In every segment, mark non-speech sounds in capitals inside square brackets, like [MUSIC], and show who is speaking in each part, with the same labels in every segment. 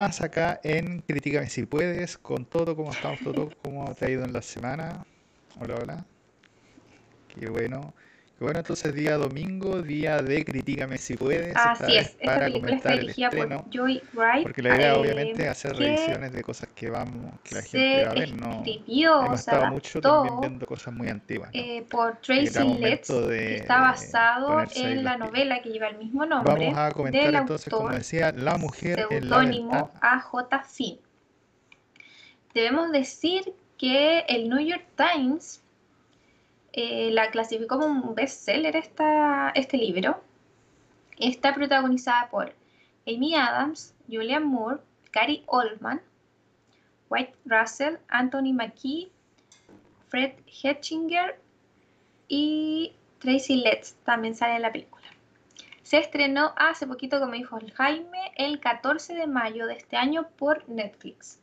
Speaker 1: más acá en Critícame si puedes, con todo, cómo estamos, todo, cómo te ha ido en la semana. Hola, hola. Qué bueno. Bueno, entonces día domingo, día de Critícame si puedes.
Speaker 2: Así es, esta película está dirigida por Joy Wright.
Speaker 1: Porque la idea obviamente es hacer revisiones de cosas que vamos, que la gente va a ver. No,
Speaker 2: escribió,
Speaker 1: hemos estado mucho también viendo cosas muy antiguas.
Speaker 2: Eh, por Tracy Letts, que está basado en la novela que lleva el mismo nombre.
Speaker 1: Vamos a comentar entonces, como decía, La mujer en la
Speaker 2: ventana. A.J. Finn. Debemos decir que el New York Times eh, la clasificó como un bestseller esta, este libro. Está protagonizada por Amy Adams, Julian Moore, Gary Oldman, White Russell, Anthony McKee, Fred Hetchinger y Tracy Letts también sale en la película. Se estrenó hace poquito, como dijo Jaime, el 14 de mayo de este año por Netflix.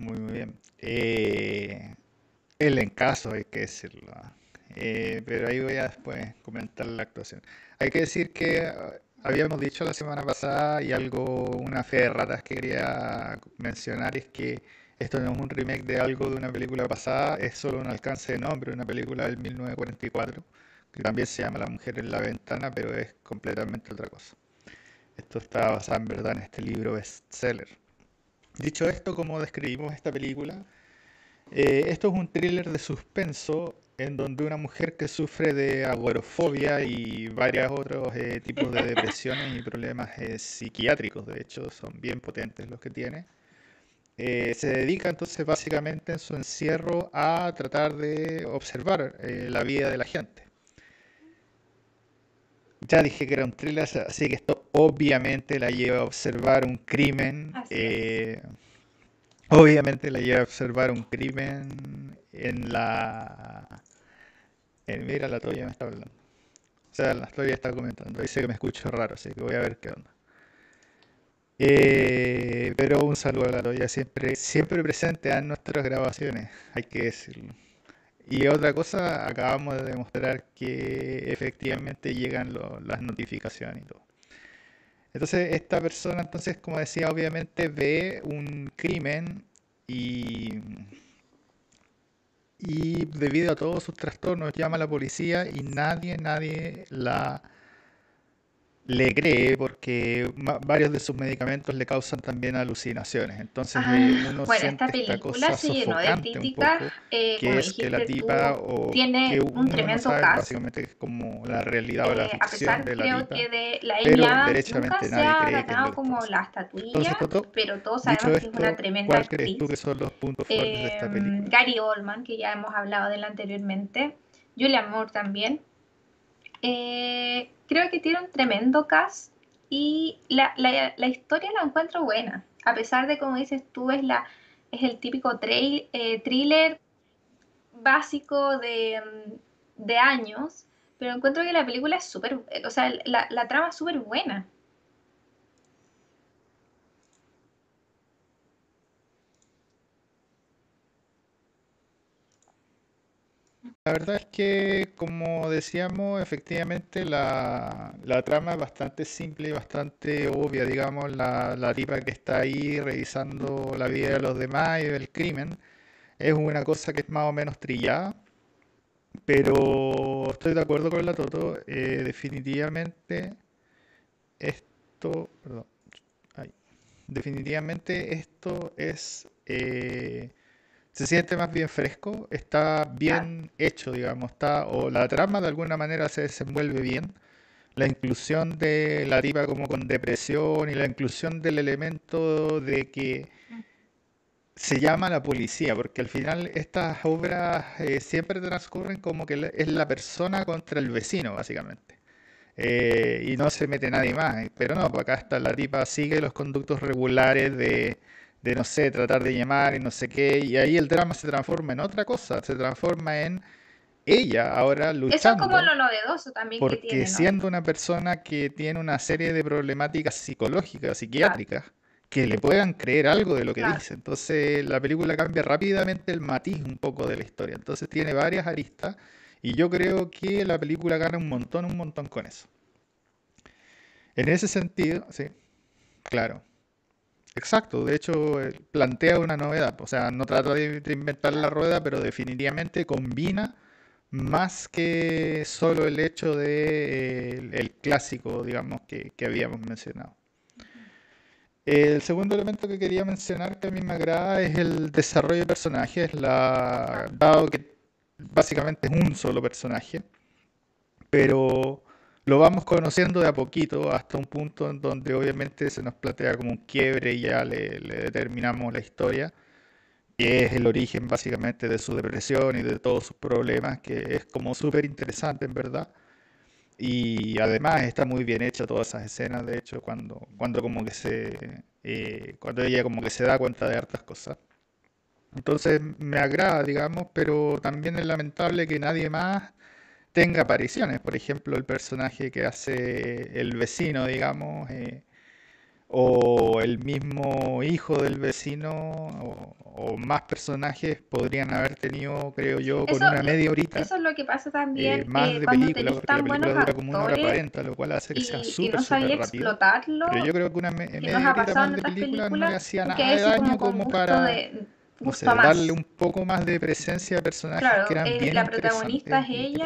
Speaker 1: Muy, bien. Eh, el encaso, hay que decirlo. Eh, pero ahí voy a después comentar la actuación. Hay que decir que ah, habíamos dicho la semana pasada y algo, una fe de ratas que quería mencionar es que esto no es un remake de algo de una película pasada, es solo un alcance de nombre, una película del 1944, que también se llama La mujer en la ventana, pero es completamente otra cosa. Esto está basado en verdad en este libro bestseller. Dicho esto, como describimos esta película, eh, esto es un thriller de suspenso en donde una mujer que sufre de agorofobia y varios otros eh, tipos de depresiones y problemas eh, psiquiátricos, de hecho, son bien potentes los que tiene, se dedica entonces básicamente en su encierro a tratar de observar la vida de la gente. Ya dije que era un thriller, así que esto obviamente la lleva a observar un crimen. Eh, obviamente la lleva a observar un crimen en la... mira, la Toya me está hablando. O sea, la Toya está comentando. Dice que me escucho raro, así que voy a ver qué onda. Eh, pero un saludo a la Toya, siempre, siempre presente en nuestras grabaciones, hay que decirlo. Y otra cosa, acabamos de demostrar que efectivamente llegan las notificaciones y todo. Entonces, esta persona, entonces, como decía, obviamente ve un crimen y, y debido a todos sus trastornos llama a la policía y nadie, nadie la le cree porque varios de sus medicamentos le causan también alucinaciones. Entonces
Speaker 2: ah, uno bueno, esta película se llenó de críticas, eh, que es que la tipa o tiene un tremendo no caso.
Speaker 1: Básicamente es como la realidad o la ficción
Speaker 2: eh, a pesar,
Speaker 1: de la
Speaker 2: creo
Speaker 1: tipa,
Speaker 2: que de la
Speaker 1: pero
Speaker 2: derechamente nunca se ha ganado como la estatuilla, pero todos sabemos que es una tremenda
Speaker 1: ¿cuál crees tú que son los puntos fuertes de esta
Speaker 2: em,
Speaker 1: película?
Speaker 2: Gary Oldman, que ya hemos hablado de él anteriormente, Julia Moore también. Eh, creo que tiene un tremendo cast y la, historia la encuentro buena, a pesar de, como dices tú, es, la, es el típico trail, eh, thriller básico de, mm, de, años, pero encuentro que la película es súper, o sea, la, la trama es súper buena.
Speaker 1: La verdad es que, como decíamos, efectivamente la, trama es bastante simple y bastante obvia, digamos, la, la tipa que está ahí revisando la vida de los demás y del crimen, es una cosa que es más o menos trillada, pero estoy de acuerdo con la Toto, eh, definitivamente esto, perdón, definitivamente esto es... Eh, se siente más bien fresco, está bien hecho, digamos, está, o la trama de alguna manera se desenvuelve bien. La inclusión de la tipa como con depresión y la inclusión del elemento de que se llama la policía, porque al final estas obras eh, siempre transcurren como que es la persona contra el vecino, básicamente. Eh, y no se mete nadie más. Pero no, pues acá está la tipa, sigue los conductos regulares de, de, no sé, tratar de llamar y no sé qué, y ahí el drama se transforma en otra cosa, se transforma en ella ahora
Speaker 2: Eso es como
Speaker 1: luchando
Speaker 2: lo novedoso también que
Speaker 1: porque
Speaker 2: tiene, ¿no?
Speaker 1: siendo una persona que tiene una serie de problemáticas psicológicas,
Speaker 2: Claro,
Speaker 1: psiquiátricas, que le puedan creer algo de lo que
Speaker 2: claro.
Speaker 1: dice. Entonces la película cambia rápidamente el matiz un poco de la historia. Entonces tiene varias aristas y yo creo que la película gana un montón, un montón con eso. En ese sentido, sí, claro. Exacto, de hecho eh, plantea una novedad, o sea, no trata de, inventar la rueda, pero definitivamente combina más que solo el hecho de eh, clásico, digamos, que, habíamos mencionado. El segundo elemento que quería mencionar que a mí me agrada es el desarrollo de personajes, la, dado que básicamente es un solo personaje, pero lo vamos conociendo de a poquito hasta un punto en donde obviamente se nos plantea como un quiebre y ya le, le determinamos la historia, que es el origen básicamente de su depresión y de todos sus problemas, que es como súper interesante en verdad. Y además está muy bien hecha todas esas escenas, de hecho, cuando, cuando como que se, eh, cuando ella como que se da cuenta de hartas cosas. Entonces me agrada, digamos, pero también es lamentable que nadie más tenga apariciones. Por ejemplo, el personaje que hace el vecino, digamos, eh, o el mismo hijo del vecino, o, o más personajes podrían haber tenido, creo yo, con
Speaker 2: Eso,
Speaker 1: una media horita
Speaker 2: eso es lo que pasa
Speaker 1: eh,
Speaker 2: también
Speaker 1: más
Speaker 2: eh,
Speaker 1: de
Speaker 2: cuando
Speaker 1: película, porque la
Speaker 2: tan buenos
Speaker 1: película dura como una hora
Speaker 2: actores
Speaker 1: 40, lo cual hace que sea
Speaker 2: y,
Speaker 1: súper,
Speaker 2: no
Speaker 1: súper rápido. Pero yo creo que una me- media horita más de película no le hacía nada de daño
Speaker 2: como
Speaker 1: para,
Speaker 2: de
Speaker 1: no sé, darle un poco más de presencia a personajes que
Speaker 2: Claro,
Speaker 1: eran
Speaker 2: eh,
Speaker 1: bien
Speaker 2: la protagonista es
Speaker 1: que
Speaker 2: ella,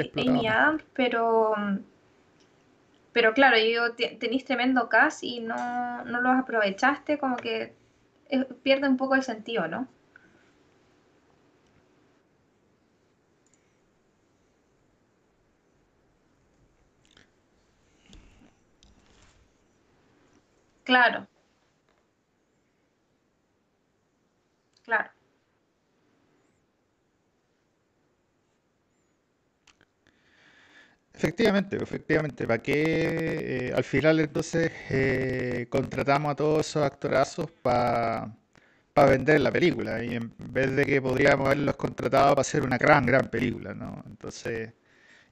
Speaker 1: explotado
Speaker 2: Amy. Adams, pero, pero claro, yo digo, te- tenéis tremendo cast y no, no los aprovechaste, como que eh, pierde un poco el sentido, ¿no? Claro, claro.
Speaker 1: Efectivamente, efectivamente, ¿para qué eh, al final entonces eh, contratamos a todos esos actorazos para vender la película? Y en vez de que podríamos haberlos contratado para hacer una gran, gran película, ¿no? Entonces,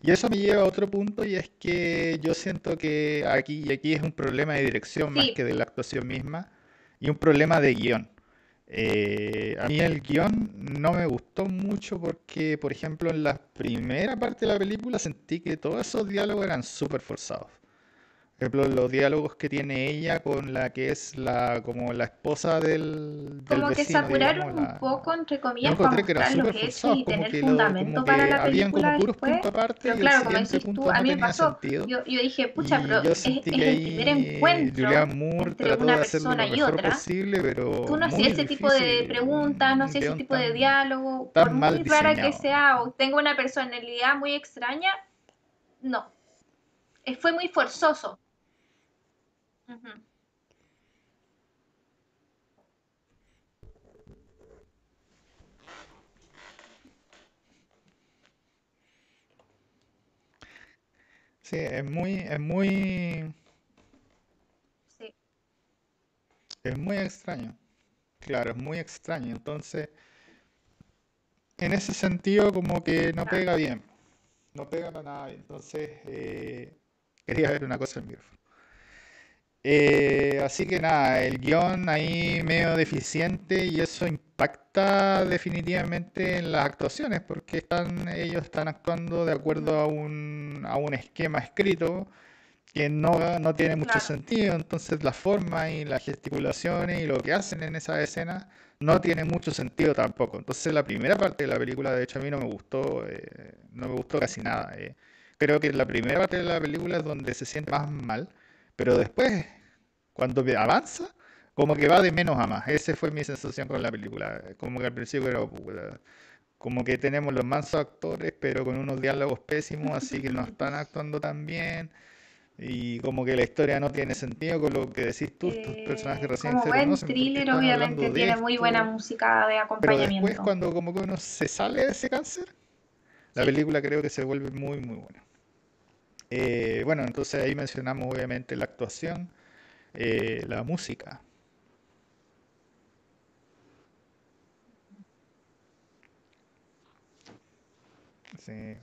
Speaker 1: y eso me lleva a otro punto y es que yo siento que aquí, y aquí es un problema de dirección más que de la actuación misma y un problema de guion. Eh, a mí el guion no me gustó mucho porque, por ejemplo, en la primera parte de la película sentí que todos esos diálogos eran súper forzados. Por ejemplo, los diálogos que tiene ella con la que es la como la esposa del, del
Speaker 2: como que
Speaker 1: vecino, digamos,
Speaker 2: apuraron un
Speaker 1: la,
Speaker 2: poco, entre comillas, para
Speaker 1: que
Speaker 2: mostrar los hechos y
Speaker 1: como
Speaker 2: tener
Speaker 1: que lo, como
Speaker 2: fundamento para
Speaker 1: que
Speaker 2: la
Speaker 1: como
Speaker 2: película
Speaker 1: puros
Speaker 2: después.
Speaker 1: aparte
Speaker 2: Pero claro, como decís tú, a mí me pasó, yo, yo dije, pucha,
Speaker 1: Y
Speaker 2: pero es, es
Speaker 1: que
Speaker 2: el primer encuentro
Speaker 1: Moore
Speaker 2: entre una persona y otra.
Speaker 1: posible, pero
Speaker 2: Tú no hacías ese tipo de preguntas, no
Speaker 1: un
Speaker 2: hacías ese tipo de diálogo, por muy rara que sea o tenga una personalidad muy extraña, no, Eh, fue muy forzoso. Ujú.
Speaker 1: Sí, es muy, es muy,
Speaker 2: Sí,
Speaker 1: es muy extraño. Claro, es muy extraño. Entonces, en ese sentido, como que no
Speaker 2: claro.
Speaker 1: pega bien. No pega para nada bien. Entonces, eh, quería ver una cosa en vivo. Eh, así que nada, el guion ahí medio deficiente y eso impacta definitivamente en las actuaciones porque están, ellos están actuando de acuerdo a un, a un esquema escrito que no, no tiene mucho
Speaker 2: Claro,
Speaker 1: sentido, entonces la forma y las gesticulaciones y lo que hacen en esa escena no tiene mucho sentido tampoco. Entonces la primera parte de la película, de hecho, a mí no me gustó, eh, no me gustó casi nada. eh. Creo que la primera parte de la película es donde se siente más mal, pero después, cuando avanza, como que va de menos a más. Esa fue mi sensación con la película. Como que al principio era, "Puta", como que tenemos los mansos actores, pero con unos diálogos pésimos, así que no están actuando tan bien. Y como que la historia no tiene sentido con lo que decís tú, personajes
Speaker 2: Eh,
Speaker 1: recién
Speaker 2: como buen thriller, obviamente tiene muy buena música de
Speaker 1: Pero después
Speaker 2: acompañamiento.
Speaker 1: cuando como que uno se sale de ese cáncer, la
Speaker 2: Sí,
Speaker 1: película creo que se vuelve muy muy buena. Eh, bueno, entonces ahí mencionamos obviamente la actuación, eh, la música. Sí.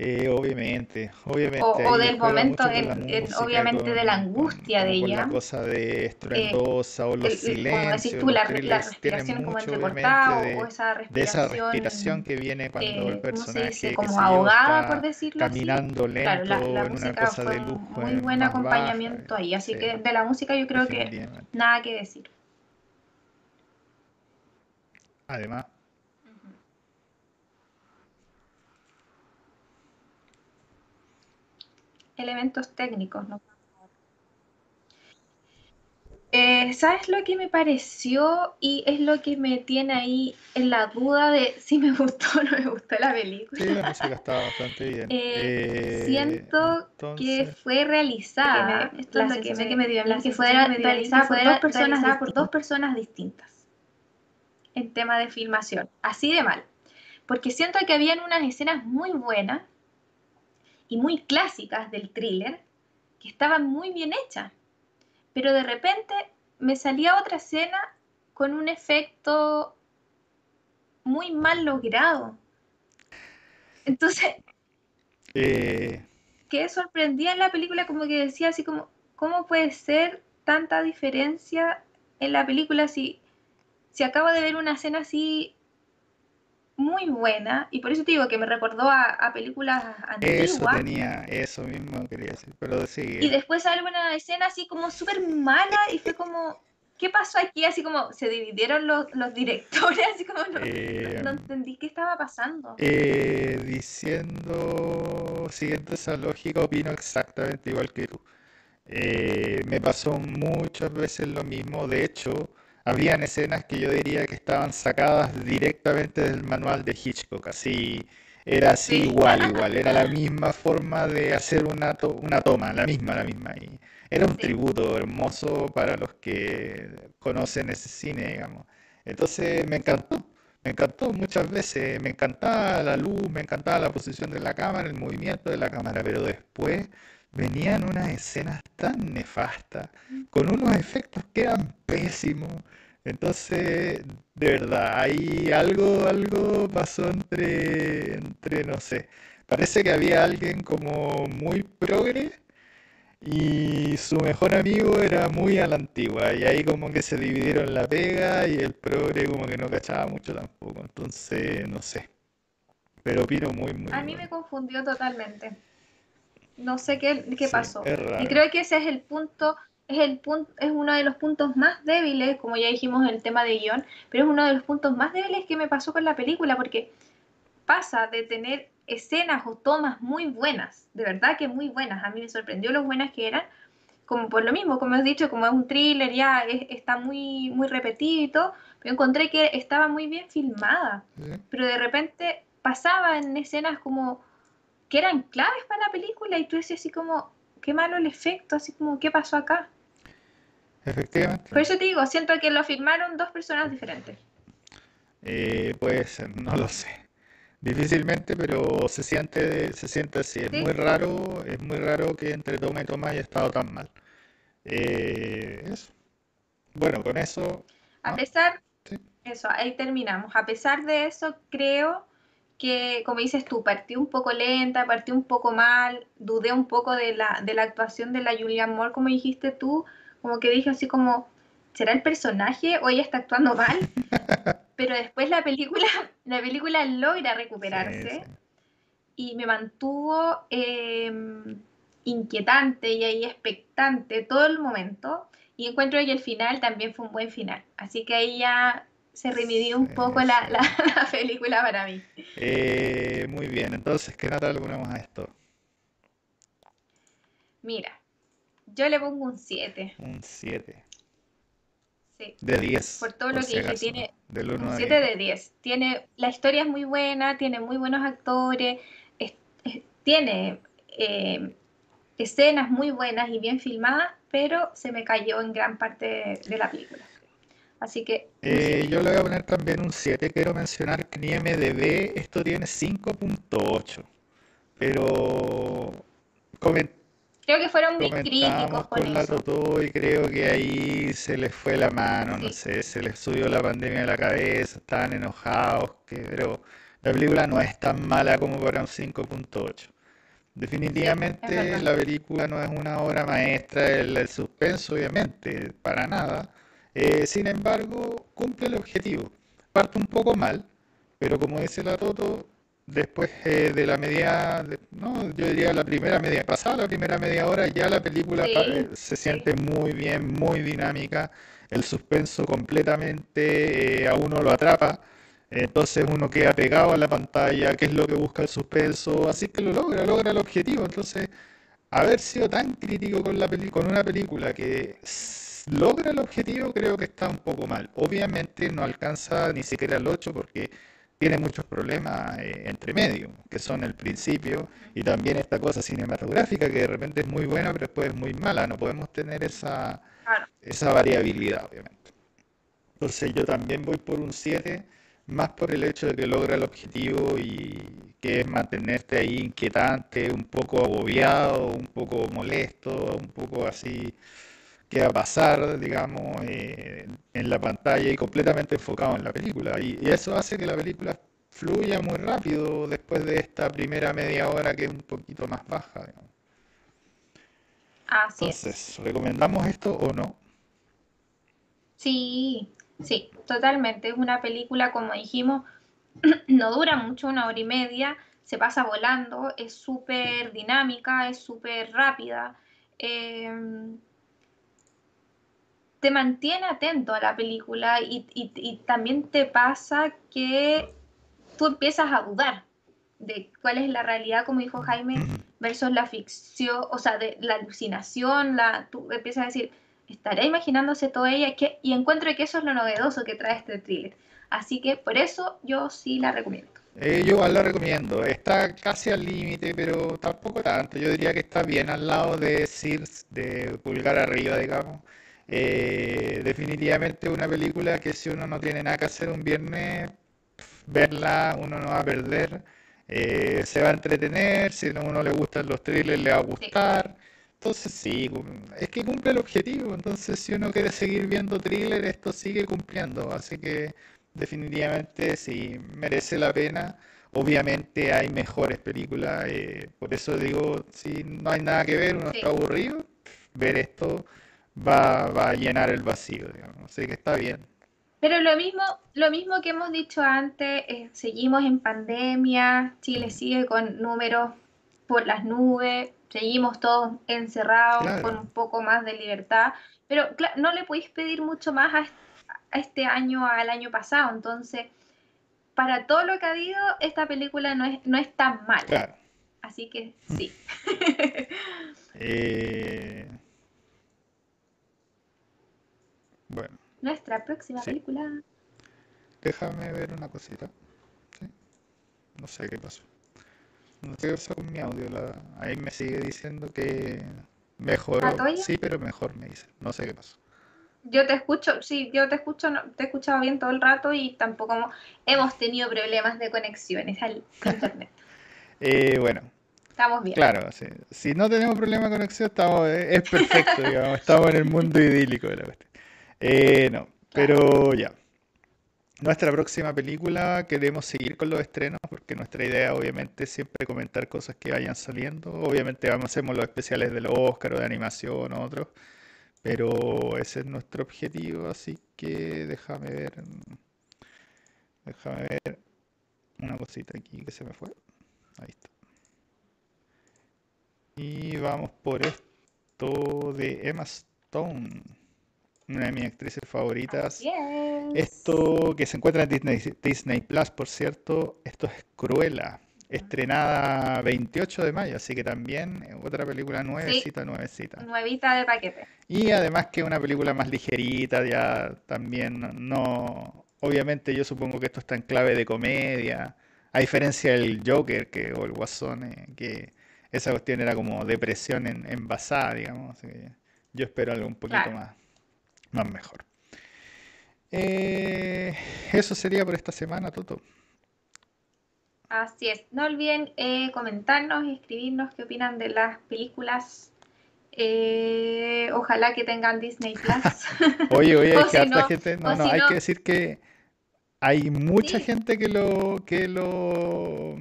Speaker 1: Eh, obviamente, obviamente.
Speaker 2: O, del momento,
Speaker 1: música,
Speaker 2: obviamente de la
Speaker 1: con-
Speaker 2: angustia de
Speaker 1: con la
Speaker 2: ella.
Speaker 1: cosa de
Speaker 2: eh,
Speaker 1: estruendosa o los
Speaker 2: el- el- como decís
Speaker 1: silencios,
Speaker 2: tú,
Speaker 1: los
Speaker 2: la, respiración como entrecortada o, esa
Speaker 1: de esa respiración que viene cuando el
Speaker 2: eh, ¿cómo se
Speaker 1: personaje,
Speaker 2: dice? Como ahogada, por decirlo así.
Speaker 1: caminando
Speaker 2: Claro, la,
Speaker 1: lento
Speaker 2: la
Speaker 1: en una
Speaker 2: música
Speaker 1: cosa
Speaker 2: fue
Speaker 1: de luz
Speaker 2: muy buen
Speaker 1: baja.
Speaker 2: acompañamiento ahí, así
Speaker 1: Sí,
Speaker 2: que de la música yo creo que nada que decir.
Speaker 1: Además,
Speaker 2: Elementos técnicos, ¿no? Eh, ¿sabes lo que me pareció? Y es lo que me tiene ahí en la duda de si me [LAUGHS] gustó o no me gustó la película.
Speaker 1: sí, la música está bastante bien.
Speaker 2: Eh,
Speaker 1: Eh,
Speaker 2: siento que fue realizada,
Speaker 3: Que me-
Speaker 2: esto es
Speaker 3: la
Speaker 2: lo que me,
Speaker 3: que me dio
Speaker 2: la que fue realizada por dos personas,
Speaker 3: realizada
Speaker 2: por dos personas distintas en tema de filmación, así de mal, porque siento que habían unas escenas muy buenas y muy clásicas del thriller que estaban muy bien hechas, pero de repente me salía otra escena con un efecto muy mal logrado. Entonces,
Speaker 1: eh,
Speaker 2: quedé sorprendida en la película, como que decía así como, ¿cómo puede ser tanta diferencia en la película si, si acabo de ver una escena así muy buena? Y por eso te digo que me recordó a, a películas
Speaker 1: eso
Speaker 2: antiguas.
Speaker 1: tenía, eso mismo quería decir, pero
Speaker 2: Y
Speaker 1: sigue.
Speaker 2: después sale una escena así como súper mala y fue como, ¿qué pasó aquí? Así como se dividieron los, los directores, [LAUGHS] así como no,
Speaker 1: Eh,
Speaker 2: no entendí qué estaba pasando.
Speaker 1: eh, diciendo, siguiendo esa lógica, opino exactamente igual que tú. Eh, me pasó muchas veces lo mismo. De hecho, habían escenas que yo diría que estaban sacadas directamente del manual de Hitchcock. Así, era así
Speaker 2: Sí.
Speaker 1: igual, igual. Era la misma forma de hacer una, to- una toma, la misma, la misma. Y era un
Speaker 2: Sí.
Speaker 1: tributo hermoso para los que conocen ese cine, digamos. Entonces me encantó. Me encantó muchas veces, me encantaba la luz, me encantaba la posición de la cámara, el movimiento de la cámara, pero después venían unas escenas tan nefastas, con unos efectos que eran pésimos. Entonces, de verdad, hay algo, algo pasó entre, entre, no sé, parece que había alguien como muy progre y su mejor amigo era muy a la antigua, y ahí como que se dividieron la pega y el progre como que no cachaba mucho tampoco, entonces no sé, pero opino muy, muy
Speaker 2: A mí me confundió totalmente. No sé qué, qué
Speaker 1: Sí,
Speaker 2: pasó. Y creo que ese es el punto, es el punto, es uno de los puntos más débiles, como ya dijimos en el tema de guion, pero es uno de los puntos más débiles que me pasó con la película, porque pasa de tener escenas o tomas muy buenas, de verdad que muy buenas, a mí me sorprendió lo buenas que eran, como por lo mismo, como has dicho, como es un thriller, ya es- está muy, muy repetido y todo, pero encontré que estaba muy bien filmada. Pero de repente pasaba en escenas como que eran claves para la película y tú decías así como, qué malo el efecto, así como, ¿qué pasó acá? Por
Speaker 1: Efectivamente,
Speaker 2: eso te digo, siento que lo firmaron dos personas diferentes.
Speaker 1: eh, puede ser, no lo sé. Difícilmente, pero se siente, se siente así. Es
Speaker 2: Sí,
Speaker 1: muy raro, es muy raro que entre toma y toma haya estado tan mal. Eh, eso. Bueno, con eso,
Speaker 2: a
Speaker 1: ¿no?
Speaker 2: pesar,
Speaker 1: Sí.
Speaker 2: eso, ahí terminamos. A pesar de eso, creo que, como dices tú, partió un poco lenta, partió un poco mal, dudé un poco de la, de la actuación de la Julianne Moore, como dijiste tú, como que dije así como, ¿será el personaje o ella está actuando mal? [LAUGHS] Pero después la película, [LAUGHS] la película logra
Speaker 1: Sí,
Speaker 2: recuperarse
Speaker 1: sí.
Speaker 2: y me mantuvo eh, inquietante y ahí expectante todo el momento. Y encuentro que el final también fue un buen final. Así que ahí ya se remidió un poco la, la- [LAUGHS] la película para mí.
Speaker 1: Eh, muy bien, entonces, ¿qué nota le ponemos a esto?
Speaker 2: Mira, yo le pongo un 7.
Speaker 1: Un 7.
Speaker 2: Sí,
Speaker 1: De 10,
Speaker 2: por todo
Speaker 1: por
Speaker 2: lo
Speaker 1: si
Speaker 2: que dije, tiene
Speaker 1: Del
Speaker 2: un
Speaker 1: 1 a
Speaker 2: 7
Speaker 1: 10.
Speaker 2: de 10. Tiene, la historia es muy buena, tiene muy buenos actores, es- es- tiene eh, escenas muy buenas y bien filmadas, pero se me cayó en gran parte de, de la película. Así que
Speaker 1: Eh,
Speaker 2: 7.
Speaker 1: yo le voy a poner también un 7. Quiero mencionar que en IMDb esto tiene 5.8. Pero comen-
Speaker 2: Creo que fueron muy críticos con
Speaker 1: con la
Speaker 2: eso.
Speaker 1: Totó y creo que ahí se les fue la mano, no sé, se les subió la pandemia a la cabeza, estaban enojados, que, pero la película no es tan mala como para un 5.8. Definitivamente la película no es una obra maestra, el, suspenso obviamente, para nada. Eh, sin embargo, cumple el objetivo. Parte un poco mal, pero como dice la Toto, después eh, de la media, no, yo diría la primera media, pasada la primera media hora, ya la película eh, se siente muy bien, muy dinámica, el suspenso completamente a uno lo atrapa entonces uno queda pegado a la pantalla, qué es lo que busca el suspenso, así que lo logra, logra el objetivo. Entonces, haber sido tan crítico con, la con una película que logra el objetivo, creo que está un poco mal. Obviamente no alcanza ni siquiera el 8 porque tiene muchos problemas eh, entre medio, que son el principio y también esta cosa cinematográfica que de repente es muy buena pero después es muy mala. No podemos tener esa, esa variabilidad, obviamente. Entonces yo también voy por un 7 más por el hecho de que logra el objetivo y que es mantenerte ahí inquietante, un poco agobiado, un poco molesto, un poco así que va a pasar, digamos, eh, en la pantalla y completamente enfocado en la película. Y, eso hace que la película fluya muy rápido después de esta primera media hora que es un poquito más baja. Digamos.
Speaker 2: Así
Speaker 1: Entonces, ¿recomendamos esto o no?
Speaker 2: Sí, Sí, totalmente. Es una película, como dijimos, [CLEARS THROAT] no dura mucho, una hora y media, se pasa volando, es súper dinámica, es súper rápida. Em, te mantiene atento a la película y, también te pasa que tú empiezas a dudar de cuál es la realidad, como dijo Jaime, versus la ficción, o sea, de la alucinación, la, tú empiezas a decir, estará imaginándose todo ella que, y encuentro que eso es lo novedoso que trae este thriller. Así que por eso yo sí la recomiendo.
Speaker 1: Eh, yo igual la recomiendo. Está casi al límite, pero tampoco tanto. Yo diría que está bien al lado de Sears, de Pulgar arriba, digamos. Eh, definitivamente una película que si uno no tiene nada que hacer un viernes, verla uno no va a perder. Eh, se va a entretener, si a uno le gustan los thrillers le va a gustar. Entonces sí, es que cumple el objetivo. Entonces si uno quiere seguir viendo thriller, esto sigue cumpliendo. Así que definitivamente sí, merece la pena. Obviamente hay mejores películas. Eh, por eso digo, si no hay nada que ver, uno está aburrido, ver esto va, a llenar el vacío. Digamos. Así que está bien.
Speaker 2: Pero lo mismo, lo mismo que hemos dicho antes, eh, seguimos en pandemia, Chile mm. sigue con números por las nubes, seguimos todos encerrados con un poco más de libertad, pero no le podéis pedir mucho más a, este año, al año pasado, entonces, para todo lo que ha habido, esta película no es, no es tan mala. Así que sí. [LAUGHS]
Speaker 1: Eh, bueno.
Speaker 2: Nuestra próxima película.
Speaker 1: Déjame ver una cosita. No sé qué pasó. No sé qué pasa con mi audio. ahí me sigue diciendo que mejor. Sí, pero mejor me dice. No sé qué pasó.
Speaker 2: Yo te escucho, sí, yo te escucho, te he escuchado bien todo el rato y tampoco hemos tenido problemas de conexiones al [LAUGHS] internet.
Speaker 1: eh, bueno.
Speaker 2: Estamos bien.
Speaker 1: Claro, sí. si no tenemos problema de conexión, estamos, es perfecto, digamos, estamos en el mundo idílico de la cuestión. Eh, no, pero ya. Nuestra próxima película queremos seguir con los estrenos porque nuestra idea obviamente es siempre comentar cosas que vayan saliendo. Obviamente vamos a hacer los especiales del Oscar o de animación o otros, pero ese es nuestro objetivo, así que déjame ver. Déjame ver una cosita aquí que se me fue. Ahí está. Y vamos por esto de Emma Stone una de mis actrices favoritas. Esto que se encuentra en Disney, Disney Plus, por cierto, esto es Cruella, estrenada 28 de mayo, así que también otra película nuevecita, nuevecita.
Speaker 2: Nuevita de paquete.
Speaker 1: Y además que una película más ligerita, ya también no... Obviamente yo supongo que esto está en clave de comedia, a diferencia del Joker que, o el Guasón, eh, que esa cuestión era como depresión en, envasada, digamos. yo espero algo un poquito más más mejor. Eh, eso sería por esta semana, Toto.
Speaker 2: Así es. No olviden eh, comentarnos y escribirnos qué opinan de las películas. Eh, ojalá que tengan Disney Plus. [LAUGHS]
Speaker 1: oye, oye, [LAUGHS] hay que gente. No, no, hay que decir que hay mucha
Speaker 2: Sí,
Speaker 1: gente que lo, que lo,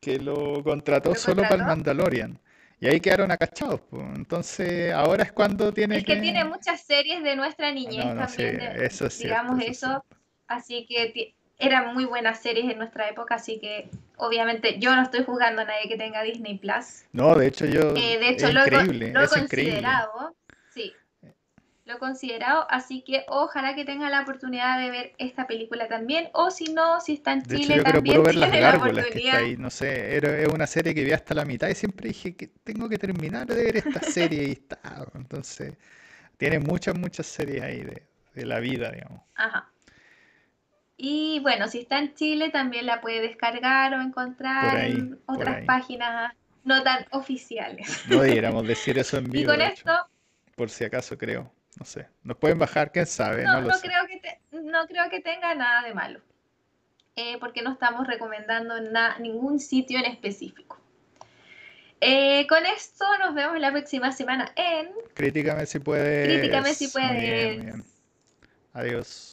Speaker 1: que lo contrató
Speaker 2: lo
Speaker 1: solo para el. Mandalorian. Y ahí quedaron acachados, pues. Entonces, ahora es cuando tiene
Speaker 2: Es que tiene muchas series de nuestra niñez
Speaker 1: No, no, sí,
Speaker 2: también, de-
Speaker 1: eso es cierto,
Speaker 2: digamos
Speaker 1: eso es
Speaker 2: así que eran muy buenas series en nuestra época, así que obviamente yo no estoy juzgando a nadie que tenga Disney Plus.
Speaker 1: No, de hecho yo,
Speaker 2: Eh, de
Speaker 1: es
Speaker 2: hecho, lo he, con-
Speaker 1: increíble,
Speaker 2: lo he
Speaker 1: es increíble.
Speaker 2: considerado, sí, lo considerado, así que ojalá que tenga la oportunidad de ver esta película también, o si no, si está en
Speaker 1: De hecho,
Speaker 2: Chile
Speaker 1: yo
Speaker 2: también
Speaker 1: ver las
Speaker 2: tiene la
Speaker 1: gárgolas que está
Speaker 2: oportunidad.
Speaker 1: ahí, no sé, era, es una serie que vi hasta la mitad y siempre dije que tengo que terminar de ver esta serie y está. [LAUGHS] Entonces, tiene muchas, muchas series ahí de, de la vida, digamos.
Speaker 2: Ajá. Y bueno, si está en Chile también la puede descargar o encontrar
Speaker 1: ahí,
Speaker 2: en otras páginas no tan oficiales.
Speaker 1: No debiéramos decir eso en [LAUGHS]
Speaker 2: Y
Speaker 1: vivo,
Speaker 2: con
Speaker 1: de hecho,
Speaker 2: esto,
Speaker 1: por si acaso creo, no sé. Nos pueden bajar, quién sabe, no
Speaker 2: no, creo que te- no creo que tenga nada de malo, eh, porque no estamos recomendando na- ningún sitio en específico. Eh, con esto nos vemos la próxima semana en
Speaker 1: Críticame si puedes.
Speaker 2: Críticame si
Speaker 1: bien,
Speaker 2: puedes.
Speaker 1: bien. Adiós.